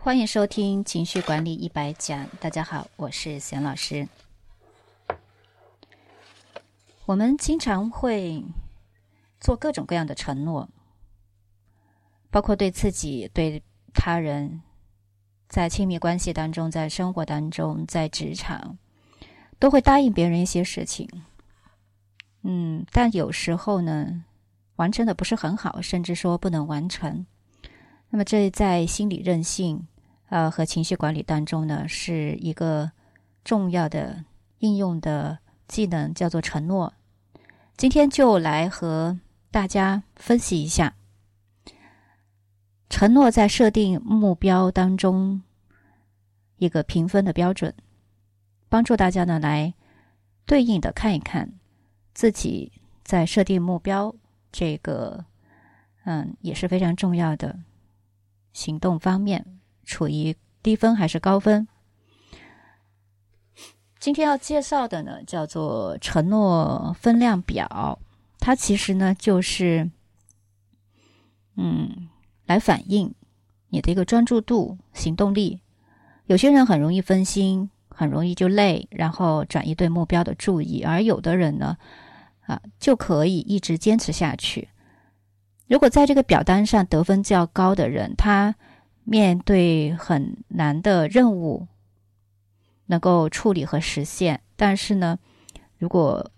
欢迎收听情绪管理一百讲。大家好，我是贤老师。我们经常会做各种各样的承诺，包括对自己、对他人，在亲密关系当中，在生活当中，在职场，都会答应别人一些事情。嗯，但有时候呢，完成的不是很好，甚至说不能完成。那么，这在心理韧性。呃，和情绪管理当中呢，是一个重要的应用的技能，叫做承诺。今天就来和大家分析一下承诺在设定目标当中一个评分的标准，帮助大家呢来对应的看一看自己在设定目标这个嗯也是非常重要的行动方面。处于低分还是高分？今天要介绍的呢，叫做承诺分量表。它其实呢，就是嗯，来反映你的一个专注度、行动力。有些人很容易分心，很容易就累，然后转移对目标的注意；而有的人呢，啊，就可以一直坚持下去。如果在这个表单上得分较高的人，他。面对很难的任务，能够处理和实现，但是呢，如果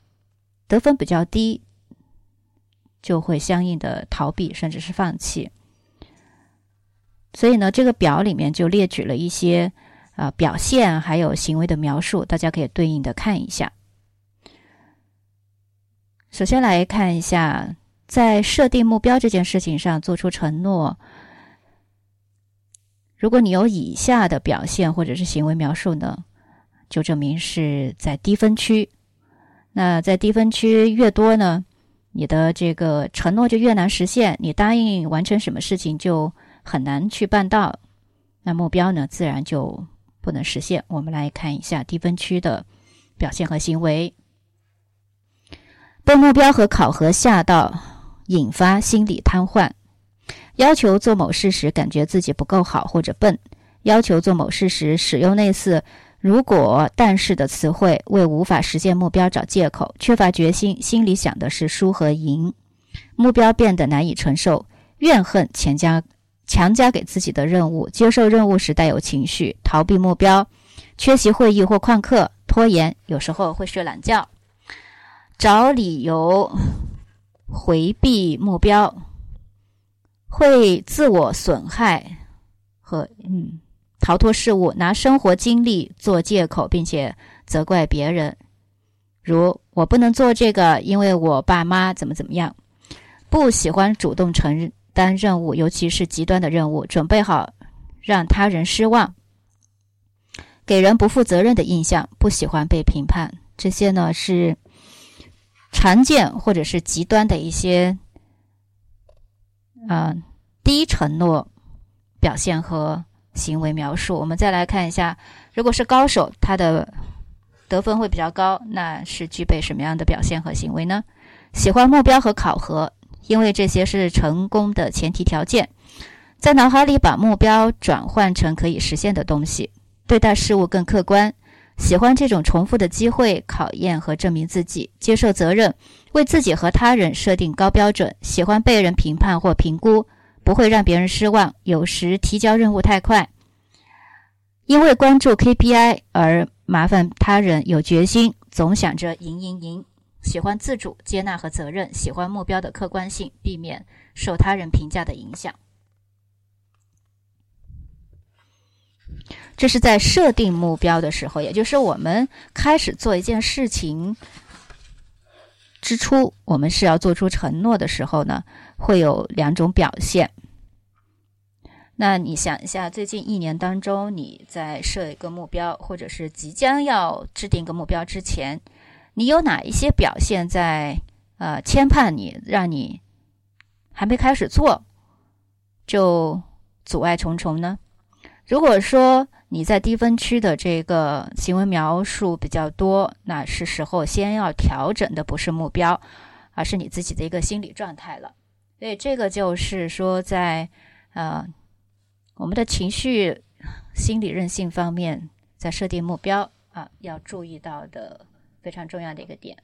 得分比较低，就会相应的逃避，甚至是放弃。所以呢，这个表里面就列举了一些啊表现还有行为的描述，大家可以对应的看一下。首先来看一下，在设定目标这件事情上做出承诺。如果你有以下的表现或者是行为描述呢，就证明是在低分区。那在低分区越多呢，你的这个承诺就越难实现。你答应完成什么事情就很难去办到，那目标呢自然就不能实现。我们来看一下低分区的表现和行为：被目标和考核吓到，引发心理瘫痪。要求做某事时，感觉自己不够好或者笨；要求做某事时，使用类似“如果”“但是”的词汇，为无法实现目标找借口；缺乏决心，心里想的是输和赢；目标变得难以承受；怨恨强加强加给自己的任务；接受任务时带有情绪；逃避目标；缺席会议或旷课；拖延，有时候会睡懒觉；找理由回避目标。会自我损害和嗯逃脱事物，拿生活经历做借口，并且责怪别人，如我不能做这个，因为我爸妈怎么怎么样。不喜欢主动承担任务，尤其是极端的任务，准备好让他人失望，给人不负责任的印象。不喜欢被评判，这些呢是常见或者是极端的一些。嗯，低承诺表现和行为描述，我们再来看一下，如果是高手，他的得分会比较高，那是具备什么样的表现和行为呢？喜欢目标和考核，因为这些是成功的前提条件，在脑海里把目标转换成可以实现的东西，对待事物更客观。喜欢这种重复的机会考验和证明自己，接受责任，为自己和他人设定高标准。喜欢被人评判或评估，不会让别人失望。有时提交任务太快，因为关注 KPI 而麻烦他人。有决心，总想着赢赢赢。喜欢自主、接纳和责任，喜欢目标的客观性，避免受他人评价的影响。这是在设定目标的时候，也就是我们开始做一件事情之初，我们是要做出承诺的时候呢，会有两种表现。那你想一下，最近一年当中，你在设一个目标，或者是即将要制定一个目标之前，你有哪一些表现在呃牵绊你，让你还没开始做就阻碍重重呢？如果说你在低分区的这个行为描述比较多，那是时候先要调整的不是目标，而是你自己的一个心理状态了。所以这个就是说，在呃我们的情绪心理韧性方面，在设定目标啊要注意到的非常重要的一个点。